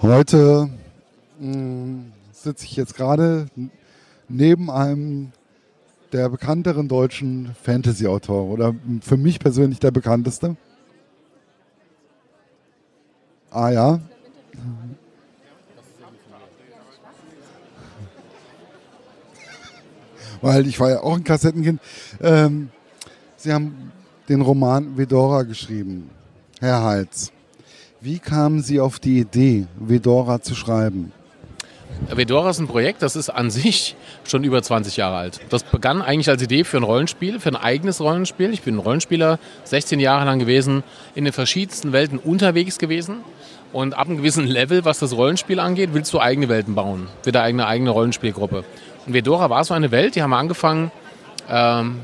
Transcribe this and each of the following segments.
Heute hm, sitze ich jetzt gerade neben einem der bekannteren deutschen Fantasy-Autoren oder für mich persönlich der bekannteste. Ah ja. Weil ich war ja auch ein Kassettenkind. Ähm, Sie haben den Roman Vedora geschrieben, Herr Heitz. Wie kamen Sie auf die Idee, Vedora zu schreiben? Vedora ist ein Projekt, das ist an sich schon über 20 Jahre alt. Das begann eigentlich als Idee für ein Rollenspiel, für ein eigenes Rollenspiel. Ich bin ein Rollenspieler, 16 Jahre lang gewesen, in den verschiedensten Welten unterwegs gewesen. Und ab einem gewissen Level, was das Rollenspiel angeht, willst du eigene Welten bauen. Wieder eigene eigene Rollenspielgruppe. Und Vedora war so eine Welt, die haben wir angefangen, ähm,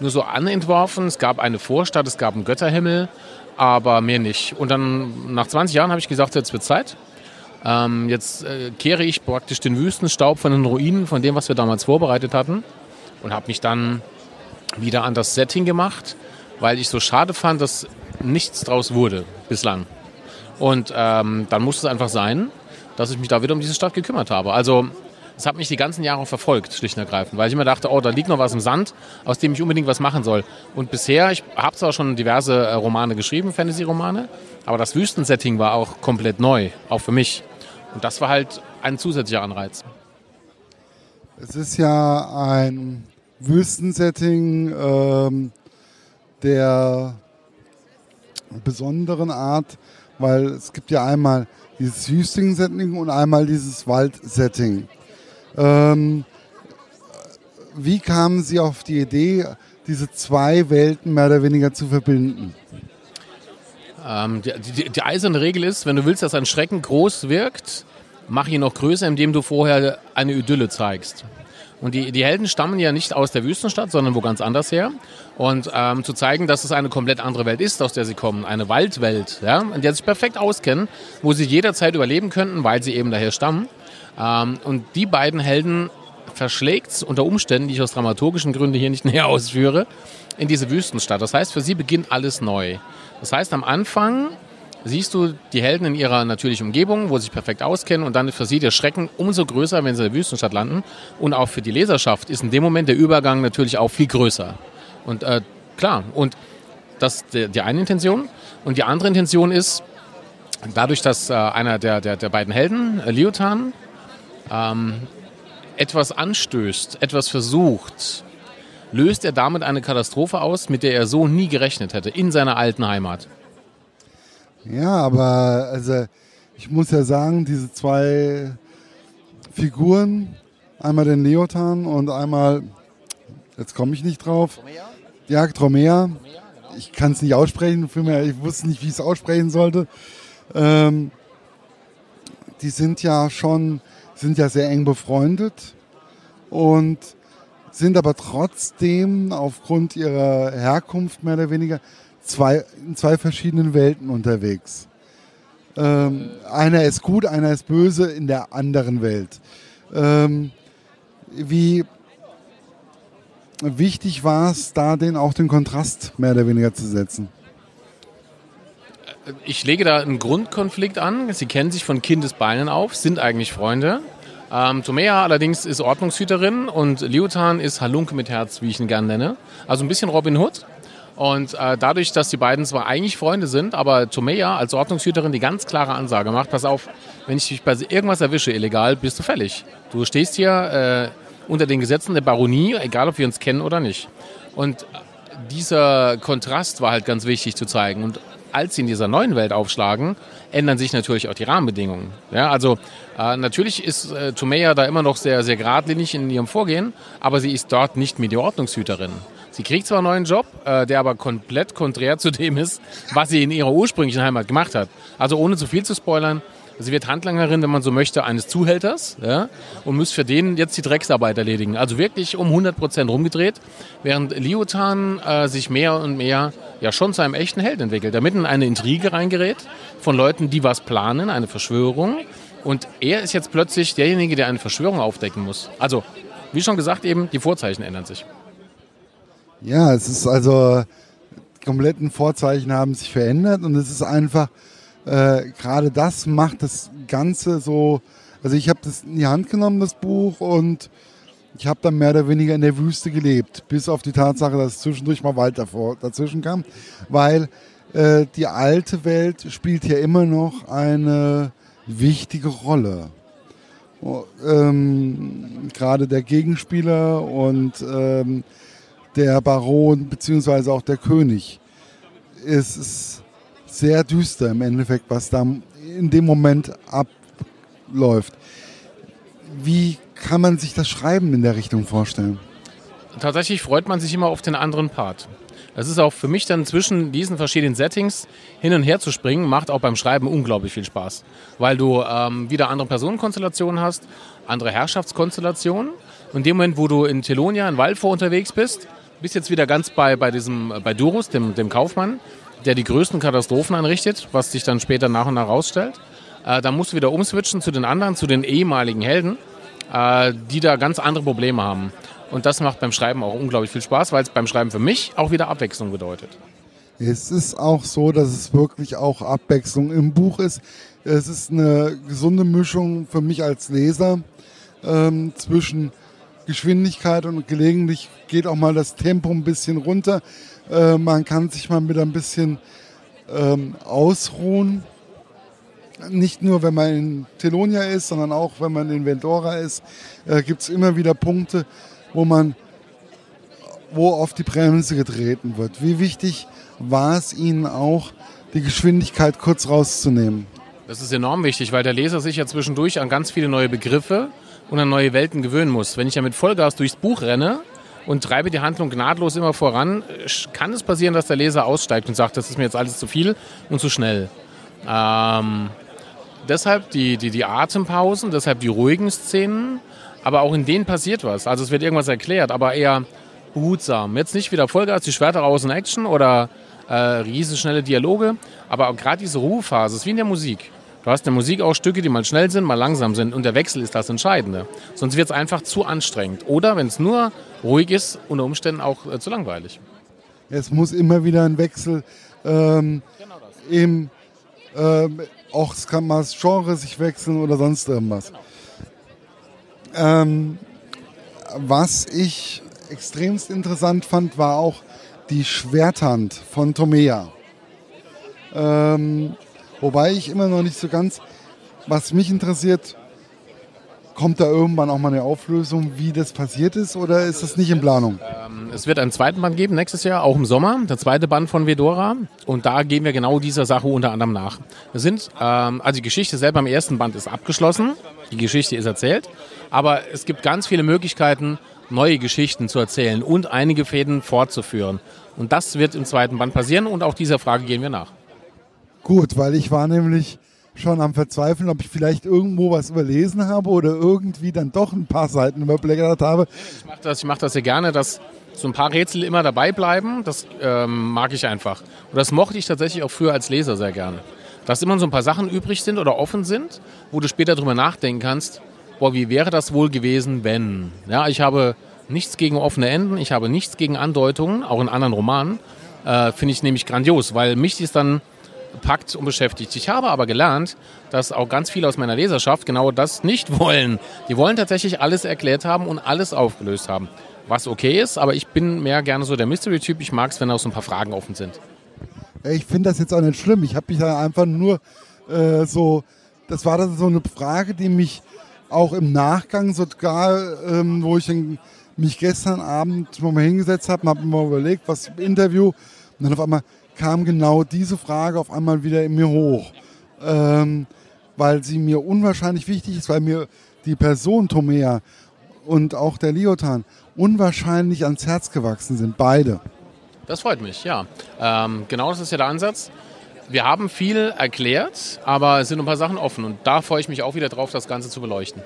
nur so anentworfen. Es gab eine Vorstadt, es gab einen Götterhimmel, aber mehr nicht. Und dann nach 20 Jahren habe ich gesagt, jetzt wird Zeit. Ähm, jetzt äh, kehre ich praktisch den Wüstenstaub von den Ruinen, von dem, was wir damals vorbereitet hatten. Und habe mich dann wieder an das Setting gemacht, weil ich so schade fand, dass nichts draus wurde bislang. Und ähm, dann musste es einfach sein, dass ich mich da wieder um diese Stadt gekümmert habe. Also es hat mich die ganzen Jahre verfolgt, schlicht und ergreifend, weil ich immer dachte, oh, da liegt noch was im Sand, aus dem ich unbedingt was machen soll. Und bisher, ich habe zwar schon diverse äh, Romane geschrieben, Fantasy-Romane, aber das Wüstensetting war auch komplett neu, auch für mich. Und das war halt ein zusätzlicher Anreiz. Es ist ja ein Wüstensetting ähm, der besonderen Art, weil es gibt ja einmal dieses Wüstensetting und einmal dieses Waldsetting. Ähm, wie kamen Sie auf die Idee, diese zwei Welten mehr oder weniger zu verbinden? Ähm, die, die, die, eiserne Regel ist, wenn du willst, dass ein Schrecken groß wirkt, mach ihn noch größer, indem du vorher eine Idylle zeigst. Und die, die Helden stammen ja nicht aus der Wüstenstadt, sondern wo ganz anders her. Und ähm, zu zeigen, dass es eine komplett andere Welt ist, aus der sie kommen, eine Waldwelt, ja, in der sie sich perfekt auskennen, wo sie jederzeit überleben könnten, weil sie eben daher stammen. Ähm, und die beiden Helden verschlägt unter Umständen, die ich aus dramaturgischen Gründen hier nicht näher ausführe, in diese Wüstenstadt. Das heißt, für sie beginnt alles neu. Das heißt, am Anfang siehst du die Helden in ihrer natürlichen Umgebung, wo sie sich perfekt auskennen und dann ist für sie der Schrecken umso größer, wenn sie in der Wüstenstadt landen. Und auch für die Leserschaft ist in dem Moment der Übergang natürlich auch viel größer. Und äh, klar, und das ist die, eine Intention. Und die andere Intention ist, dadurch, dass äh, einer der, der, der beiden Helden, äh, Liotan, ähm, etwas anstößt, etwas versucht, löst er damit eine Katastrophe aus, mit der er so nie gerechnet hätte, in seiner alten Heimat. Ja, aber also ich muss ja sagen, diese zwei Figuren, einmal den Leotan und einmal, jetzt komme ich nicht drauf, Tromea? ja, Tromea. Tromea genau. Ich kann es nicht aussprechen, ich wusste nicht, wie ich es aussprechen sollte. Ähm, die sind ja schon sind ja sehr eng befreundet und sind aber trotzdem aufgrund ihrer Herkunft mehr oder weniger zwei, in zwei verschiedenen Welten unterwegs. Ähm, einer ist gut, einer ist böse in der anderen Welt. Ähm, wie wichtig war es, da den auch den Kontrast mehr oder weniger zu setzen? Ich lege da einen Grundkonflikt an. Sie kennen sich von Kindesbeinen auf, sind eigentlich Freunde. Ähm, Tomea allerdings ist Ordnungshüterin und Liotan ist Halunke mit Herz, wie ich ihn gerne nenne. Also ein bisschen Robin Hood. Und äh, dadurch, dass die beiden zwar eigentlich Freunde sind, aber Tomea als Ordnungshüterin die ganz klare Ansage macht, pass auf, wenn ich dich bei irgendwas erwische illegal, bist du fällig. Du stehst hier äh, unter den Gesetzen der Baronie, egal ob wir uns kennen oder nicht. Und dieser Kontrast war halt ganz wichtig zu zeigen. Und als sie in dieser neuen Welt aufschlagen, ändern sich natürlich auch die Rahmenbedingungen. Ja, also äh, natürlich ist äh, Tomea da immer noch sehr, sehr geradlinig in ihrem Vorgehen, aber sie ist dort nicht mehr die Ordnungshüterin. Sie kriegt zwar einen neuen Job, äh, der aber komplett konträr zu dem ist, was sie in ihrer ursprünglichen Heimat gemacht hat. Also ohne zu viel zu spoilern, Sie wird Handlangerin, wenn man so möchte, eines Zuhälters ja, und muss für den jetzt die Drecksarbeit erledigen. Also wirklich um 100 Prozent rumgedreht, während Liotan äh, sich mehr und mehr ja schon zu einem echten Held entwickelt, der mitten in eine Intrige reingerät von Leuten, die was planen, eine Verschwörung. Und er ist jetzt plötzlich derjenige, der eine Verschwörung aufdecken muss. Also, wie schon gesagt, eben, die Vorzeichen ändern sich. Ja, es ist also, die kompletten Vorzeichen haben sich verändert und es ist einfach äh, gerade das macht das Ganze so, also ich habe das in die Hand genommen, das Buch, und ich habe dann mehr oder weniger in der Wüste gelebt, bis auf die Tatsache, dass zwischendurch mal Wald davor, dazwischen kam, weil äh, die alte Welt spielt ja immer noch eine wichtige Rolle. Oh, ähm, Gerade der Gegenspieler und ähm, der Baron beziehungsweise auch der König. Es ist sehr düster im Endeffekt, was da in dem Moment abläuft. Wie kann man sich das Schreiben in der Richtung vorstellen? Tatsächlich freut man sich immer auf den anderen Part. Es ist auch für mich dann zwischen diesen verschiedenen Settings hin und her zu springen, macht auch beim Schreiben unglaublich viel Spaß. Weil du ähm, wieder andere Personenkonstellationen hast, andere Herrschaftskonstellationen. Und in dem Moment, wo du in Telonia, in Walfo unterwegs bist, bist jetzt wieder ganz bei, bei diesem, bei Durus, dem, dem Kaufmann, der die größten Katastrophen anrichtet, was sich dann später nach und nach rausstellt. Äh, da musst du wieder umswitchen zu den anderen, zu den ehemaligen Helden, äh, die da ganz andere Probleme haben. Und das macht beim Schreiben auch unglaublich viel Spaß, weil es beim Schreiben für mich auch wieder Abwechslung bedeutet. Es ist auch so, dass es wirklich auch Abwechslung im Buch ist. Es ist eine gesunde Mischung für mich als Leser ähm, zwischen Geschwindigkeit und gelegentlich geht auch mal das Tempo ein bisschen runter. Äh, man kann sich mal wieder ein bisschen ähm, ausruhen. Nicht nur, wenn man in Telonia ist, sondern auch, wenn man in Vendora ist, äh, gibt es immer wieder Punkte, wo man wo auf die Bremse getreten wird. Wie wichtig war es Ihnen auch, die Geschwindigkeit kurz rauszunehmen? Das ist enorm wichtig, weil der Leser sich ja zwischendurch an ganz viele neue Begriffe und an neue Welten gewöhnen muss. Wenn ich ja mit Vollgas durchs Buch renne und treibe die Handlung gnadlos immer voran, kann es passieren, dass der Leser aussteigt und sagt, das ist mir jetzt alles zu viel und zu schnell. Ähm, deshalb die, die, die Atempausen, deshalb die ruhigen Szenen aber auch in denen passiert was. Also es wird irgendwas erklärt, aber eher behutsam. Jetzt nicht wieder Vollgas, die Schwerter raus in Action oder äh, riesenschnelle Dialoge, aber gerade diese Ruhephase ist wie in der Musik. Du hast in der Musik auch Stücke, die mal schnell sind, mal langsam sind und der Wechsel ist das Entscheidende. Sonst wird es einfach zu anstrengend. Oder wenn es nur ruhig ist, unter Umständen auch äh, zu langweilig. Es muss immer wieder ein Wechsel ähm, genau im, ähm, auch es kann mal das Genre sich wechseln oder sonst irgendwas. Genau. Ähm, was ich extremst interessant fand, war auch die Schwerthand von Tomea. Ähm, wobei ich immer noch nicht so ganz, was mich interessiert, kommt da irgendwann auch mal eine Auflösung, wie das passiert ist, oder ist das nicht in Planung? Ähm, es wird einen zweiten Band geben nächstes Jahr, auch im Sommer, der zweite Band von Vedora. Und da gehen wir genau dieser Sache unter anderem nach. Wir sind, ähm, also die Geschichte selber im ersten Band ist abgeschlossen, die Geschichte ist erzählt, aber es gibt ganz viele Möglichkeiten, neue Geschichten zu erzählen und einige Fäden fortzuführen. Und das wird im zweiten Band passieren und auch dieser Frage gehen wir nach. Gut, weil ich war nämlich schon am Verzweifeln, ob ich vielleicht irgendwo was überlesen habe oder irgendwie dann doch ein paar Seiten überblättert habe. Ich mache das, mach das sehr gerne, dass so ein paar Rätsel immer dabei bleiben. Das ähm, mag ich einfach. Und das mochte ich tatsächlich auch früher als Leser sehr gerne. Dass immer so ein paar Sachen übrig sind oder offen sind, wo du später drüber nachdenken kannst, boah, wie wäre das wohl gewesen, wenn? Ja, ich habe nichts gegen offene Enden, ich habe nichts gegen Andeutungen, auch in anderen Romanen. Äh, Finde ich nämlich grandios, weil mich ist dann packt und beschäftigt. Ich habe aber gelernt, dass auch ganz viele aus meiner Leserschaft genau das nicht wollen. Die wollen tatsächlich alles erklärt haben und alles aufgelöst haben. Was okay ist, aber ich bin mehr gerne so der Mystery-Typ. Ich mag es, wenn auch so ein paar Fragen offen sind. Ich finde das jetzt auch nicht schlimm. Ich habe mich da einfach nur äh, so, das war dann so eine Frage, die mich auch im Nachgang sogar, ähm, wo ich mich gestern Abend mal hingesetzt habe habe mir mal überlegt, was im Interview und dann auf einmal, kam genau diese Frage auf einmal wieder in mir hoch, ähm, weil sie mir unwahrscheinlich wichtig ist, weil mir die Person Tomea und auch der Liotan unwahrscheinlich ans Herz gewachsen sind, beide. Das freut mich, ja. Ähm, genau das ist ja der Ansatz. Wir haben viel erklärt, aber es sind ein paar Sachen offen und da freue ich mich auch wieder drauf, das Ganze zu beleuchten.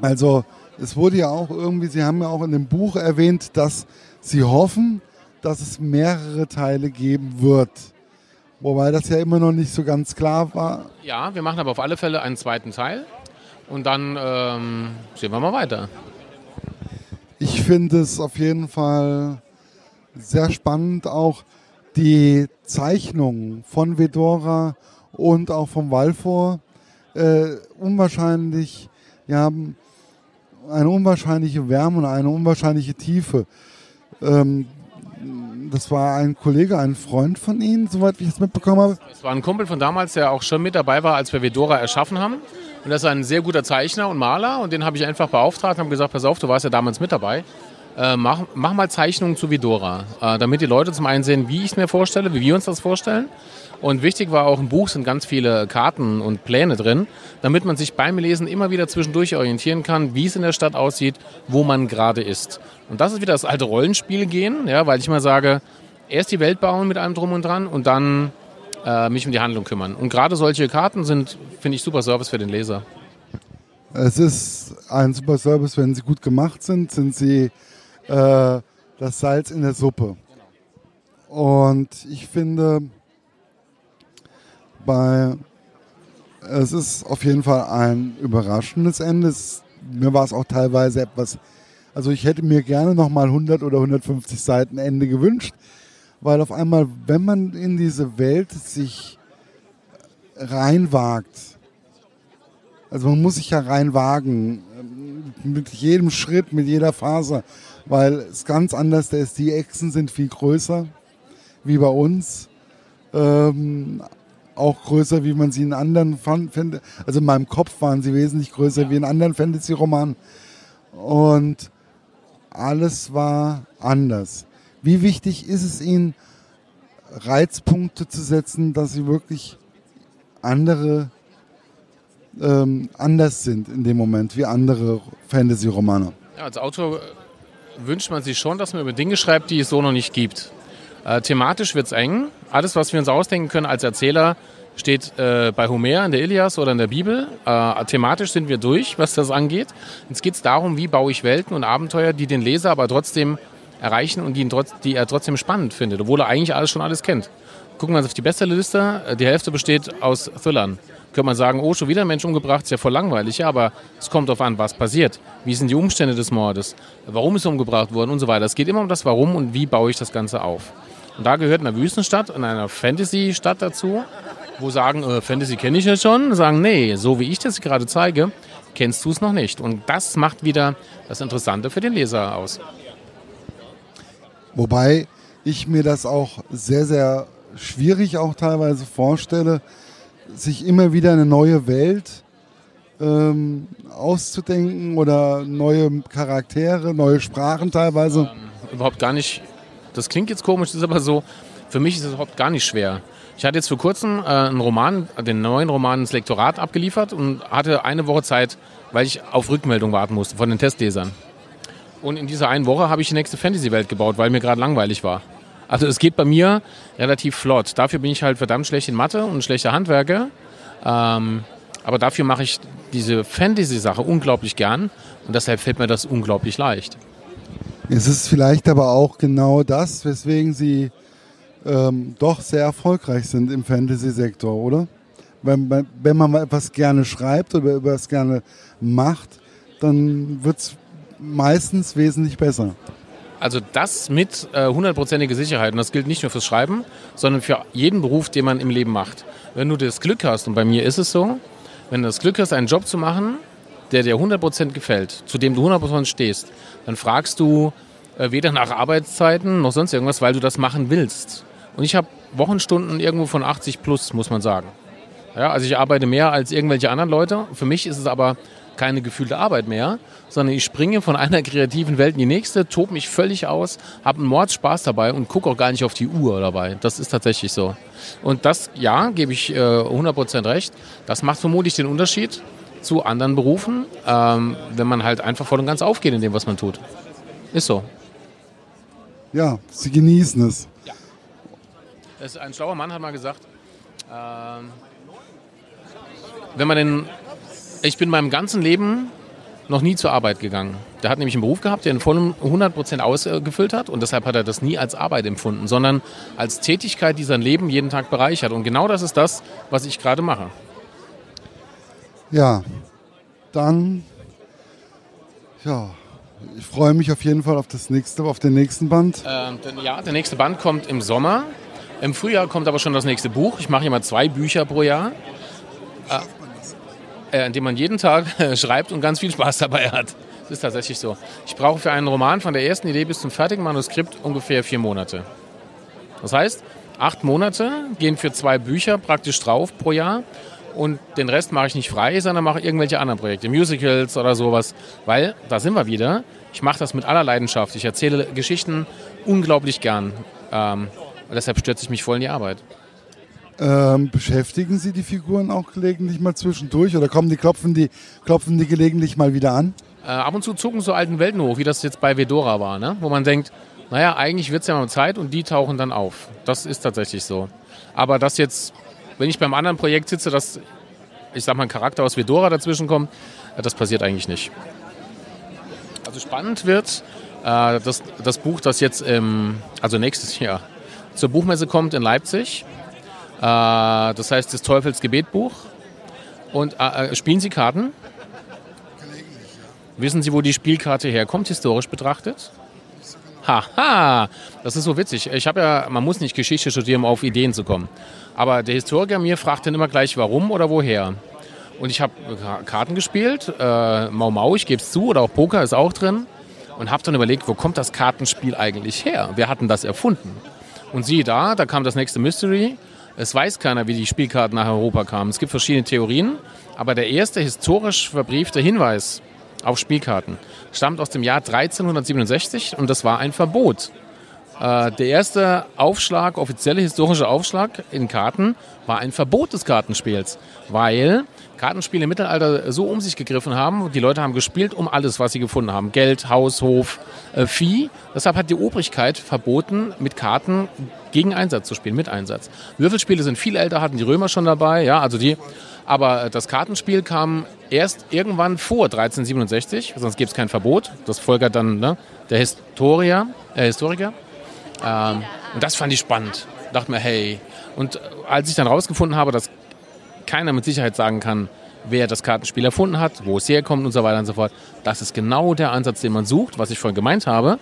Also es wurde ja auch irgendwie, Sie haben ja auch in dem Buch erwähnt, dass Sie hoffen, dass es mehrere Teile geben wird. Wobei das ja immer noch nicht so ganz klar war. Ja, wir machen aber auf alle Fälle einen zweiten Teil und dann ähm, sehen wir mal weiter. Ich finde es auf jeden Fall sehr spannend auch. die Zeichnungen von Vedora und auch vom Walfor äh, unwahrscheinlich, ja, eine unwahrscheinliche Wärme und eine unwahrscheinliche Tiefe. Ähm, das war ein Kollege, ein Freund von Ihnen, soweit ich es mitbekommen habe. Das war ein Kumpel von damals, der auch schon mit dabei war, als wir Vedora erschaffen haben. Und das ist ein sehr guter Zeichner und Maler. Und den habe ich einfach beauftragt und habe gesagt, pass auf, du warst ja damals mit dabei. Äh, mach, mach, mal Zeichnungen zu Vedora, äh, damit die Leute zum einen sehen, wie ich es mir vorstelle, wie wir uns das vorstellen. Und wichtig war auch im Buch sind ganz viele Karten und Pläne drin, damit man sich beim Lesen immer wieder zwischendurch orientieren kann, wie es in der Stadt aussieht, wo man gerade ist. Und das ist wieder das alte Rollenspiel gehen, ja, weil ich immer sage, erst die Welt bauen mit allem drum und dran und dann äh, mich um die Handlung kümmern. Und gerade solche Karten sind, finde ich, super Service für den Leser. Es ist ein super Service, wenn sie gut gemacht sind, sind sie äh, das Salz in der Suppe. Und ich finde, bei es ist auf jeden Fall ein überraschendes Ende. Es, mir war es auch teilweise etwas, also ich hätte mir gerne nochmal 100 oder 150 Seiten Ende gewünscht, weil auf einmal, wenn man in diese Welt sich reinwagt, also man muss sich ja reinwagen, mit jedem Schritt, mit jeder Faser, weil es ganz anders ist. Die Echsen sind viel größer, wie bei uns. Ähm, auch größer, wie man sie in anderen findet. Also in meinem Kopf waren sie wesentlich größer wie in anderen Fantasy-Romanen. Und alles war anders. Wie wichtig ist es Ihnen, Reizpunkte zu setzen, dass Sie wirklich andere ähm, anders sind in dem Moment wie andere Fantasy-Romane? Ja, als Autor wünscht man sich schon, dass man über Dinge schreibt, die es so noch nicht gibt. Äh, thematisch wird es eng. Alles, was wir uns ausdenken können als Erzähler, steht äh, bei Homer in der Ilias oder in der Bibel. Äh, thematisch sind wir durch, was das angeht. Jetzt geht es darum, wie baue ich Welten und Abenteuer, die den Leser aber trotzdem erreichen und die, trotz, die er trotzdem spannend findet, obwohl er eigentlich alles schon alles kennt. Gucken wir uns auf die Bestsellerliste. Äh, die Hälfte besteht aus Thrillern. Könnte man sagen, oh, schon wieder ein Mensch umgebracht, ist ja voll langweilig. Ja, aber es kommt darauf an, was passiert. Wie sind die Umstände des Mordes? Warum ist er umgebracht worden und so weiter. Es geht immer um das Warum und wie baue ich das Ganze auf. Und da gehört eine Wüstenstadt und eine Fantasy-Stadt dazu, wo sagen, äh, Fantasy kenne ich ja schon, sagen, nee, so wie ich das gerade zeige, kennst du es noch nicht. Und das macht wieder das Interessante für den Leser aus. Wobei ich mir das auch sehr, sehr schwierig auch teilweise vorstelle, sich immer wieder eine neue Welt ähm, auszudenken oder neue Charaktere, neue Sprachen teilweise. Ähm, überhaupt gar nicht. Das klingt jetzt komisch, ist aber so. Für mich ist es überhaupt gar nicht schwer. Ich hatte jetzt vor kurzem äh, einen Roman, den neuen Roman ins Lektorat abgeliefert und hatte eine Woche Zeit, weil ich auf Rückmeldung warten musste von den Testlesern. Und in dieser einen Woche habe ich die nächste Fantasy-Welt gebaut, weil mir gerade langweilig war. Also es geht bei mir relativ flott. Dafür bin ich halt verdammt schlecht in Mathe und schlechter Handwerker. Ähm, aber dafür mache ich diese Fantasy-Sache unglaublich gern und deshalb fällt mir das unglaublich leicht. Es ist vielleicht aber auch genau das, weswegen Sie ähm, doch sehr erfolgreich sind im Fantasy-Sektor, oder? Wenn, wenn man etwas gerne schreibt oder etwas gerne macht, dann wird es meistens wesentlich besser. Also das mit äh, hundertprozentiger äh, Sicherheit. Und das gilt nicht nur fürs Schreiben, sondern für jeden Beruf, den man im Leben macht. Wenn du das Glück hast, und bei mir ist es so, wenn du das Glück hast, einen Job zu machen, der dir 100% gefällt, zu dem du 100% stehst, dann fragst du äh, weder nach Arbeitszeiten noch sonst irgendwas, weil du das machen willst. Und ich habe Wochenstunden irgendwo von 80 plus, muss man sagen. Ja, also ich arbeite mehr als irgendwelche anderen Leute. Für mich ist es aber keine gefühlte Arbeit mehr, sondern ich springe von einer kreativen Welt in die nächste, tobe mich völlig aus, habe einen Mordspaß dabei und gucke auch gar nicht auf die Uhr dabei. Das ist tatsächlich so. Und das, ja, gebe ich äh, 100% recht, das macht vermutlich den Unterschied zu anderen Berufen, ähm, wenn man halt einfach voll und ganz aufgeht in dem, was man tut. Ist so. Ja, sie genießen es. Ja. ein schlauer Mann hat mal gesagt, ähm, wenn man den ich bin meinem ganzen Leben noch nie zur Arbeit gegangen. Der hat nämlich einen Beruf gehabt, der in vollem 100% ausgefüllt hat und deshalb hat er das nie als Arbeit empfunden, sondern als Tätigkeit, die sein Leben jeden Tag bereichert. Und genau das ist das, was ich gerade mache. Ja, dann, ja, ich freue mich auf jeden Fall auf das nächste, auf den nächsten Band. Äh, ja, der nächste Band kommt im Sommer Im Frühjahr kommt aber schon das nächste Buch. Ich mache immer zwei Bücher pro Jahr. Äh, indem man jeden Tag schreibt und ganz viel Spaß dabei hat. Das ist tatsächlich so. Ich brauche für einen Roman von der ersten Idee bis zum fertigen Manuskript ungefähr vier Monate. Das heißt, acht Monate gehen für zwei Bücher praktisch drauf pro Jahr und den Rest mache ich nicht frei, sondern mache irgendwelche anderen Projekte, Musicals oder sowas, weil da sind wir wieder. Ich mache das mit aller Leidenschaft. Ich erzähle Geschichten unglaublich gern. Ähm, deshalb stürze ich mich voll in die Arbeit. Ähm, beschäftigen Sie die Figuren auch gelegentlich mal zwischendurch oder kommen die klopfen die klopfen die gelegentlich mal wieder an? Äh, ab und zu zucken so alten Welten hoch, wie das jetzt bei Vedora war, ne? wo man denkt, naja, eigentlich wird es ja mal Zeit und die tauchen dann auf. Das ist tatsächlich so. Aber das jetzt, wenn ich beim anderen Projekt sitze, dass, ich sag mal, ein Charakter aus Vedora dazwischen kommt, äh, das passiert eigentlich nicht. Also spannend wird äh, das, das Buch, das jetzt, im, also nächstes Jahr zur Buchmesse kommt in Leipzig. Äh, das heißt das Teufels Gebetbuch. Und äh, spielen Sie Karten? Wissen Sie, wo die Spielkarte herkommt, historisch betrachtet? Haha, das ist so witzig. Ich habe ja, man muss nicht Geschichte studieren, um auf Ideen zu kommen. Aber der Historiker mir fragt dann immer gleich, warum oder woher. Und ich habe Karten gespielt, äh, Mau Mau, ich gebe es zu, oder auch Poker ist auch drin. Und habe dann überlegt, wo kommt das Kartenspiel eigentlich her? Wer hat denn das erfunden? Und siehe da, da kam das nächste Mystery. Es weiß keiner, wie die Spielkarten nach Europa kamen. Es gibt verschiedene Theorien, aber der erste historisch verbriefte Hinweis auf Spielkarten stammt aus dem Jahr 1367 und das war ein Verbot. Äh, der erste Aufschlag, offizielle historische Aufschlag in Karten, war ein Verbot des Kartenspiels, weil Kartenspiele im Mittelalter so um sich gegriffen haben. Die Leute haben gespielt um alles, was sie gefunden haben. Geld, Haus, Hof, äh, Vieh. Deshalb hat die Obrigkeit verboten, mit Karten gegen Einsatz zu spielen, mit Einsatz. Würfelspiele sind viel älter, hatten die Römer schon dabei. Ja, also die aber das Kartenspiel kam erst irgendwann vor 1367, sonst gibt es kein Verbot. Das folgert dann ne, der Historia, äh, Historiker. Ähm, und das fand ich spannend. Dachte mir, hey. Und als ich dann rausgefunden habe, dass keiner mit Sicherheit sagen kann, wer das Kartenspiel erfunden hat, wo es herkommt und so weiter und so fort, das ist genau der Ansatz, den man sucht, was ich vorhin gemeint habe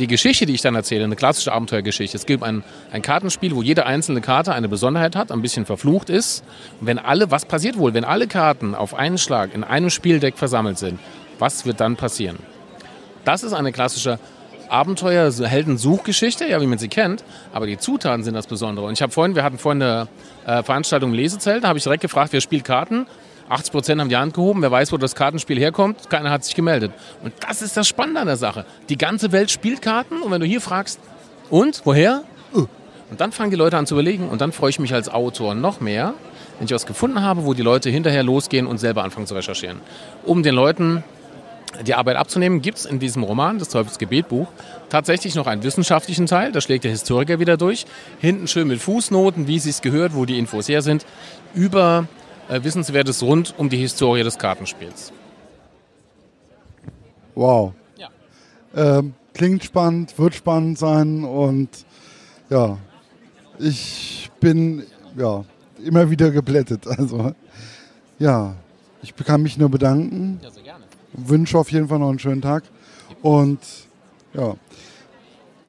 die Geschichte, die ich dann erzähle, eine klassische Abenteuergeschichte. Es gibt ein, ein Kartenspiel, wo jede einzelne Karte eine Besonderheit hat, ein bisschen verflucht ist. Und wenn alle, was passiert wohl, wenn alle Karten auf einen Schlag in einem Spieldeck versammelt sind? Was wird dann passieren? Das ist eine klassische Abenteuer-Heldensuchgeschichte, ja, wie man sie kennt, aber die Zutaten sind das Besondere. Und ich habe vorhin, wir hatten vorhin eine äh, Veranstaltung im Lesezelt, da habe ich direkt gefragt, wer spielt Karten? 80 Prozent haben die Hand gehoben. Wer weiß, wo das Kartenspiel herkommt? Keiner hat sich gemeldet. Und das ist das Spannende an der Sache. Die ganze Welt spielt Karten und wenn du hier fragst, und woher? Uh. Und dann fangen die Leute an zu überlegen und dann freue ich mich als Autor noch mehr, wenn ich was gefunden habe, wo die Leute hinterher losgehen und selber anfangen zu recherchieren. Um den Leuten die Arbeit abzunehmen, gibt es in diesem Roman, das Teufels Gebetbuch, tatsächlich noch einen wissenschaftlichen Teil. Da schlägt der Historiker wieder durch. Hinten schön mit Fußnoten, wie es gehört, wo die Infos her sind, über äh, Wissenswertes rund um die Historie des Kartenspiels. Wow. Ja. Ähm, klingt spannend, wird spannend sein und ja, ich bin ja immer wieder geblättet. Also ja, ich kann mich nur bedanken. Ja, sehr gerne. Wünsche auf jeden Fall noch einen schönen Tag und ja.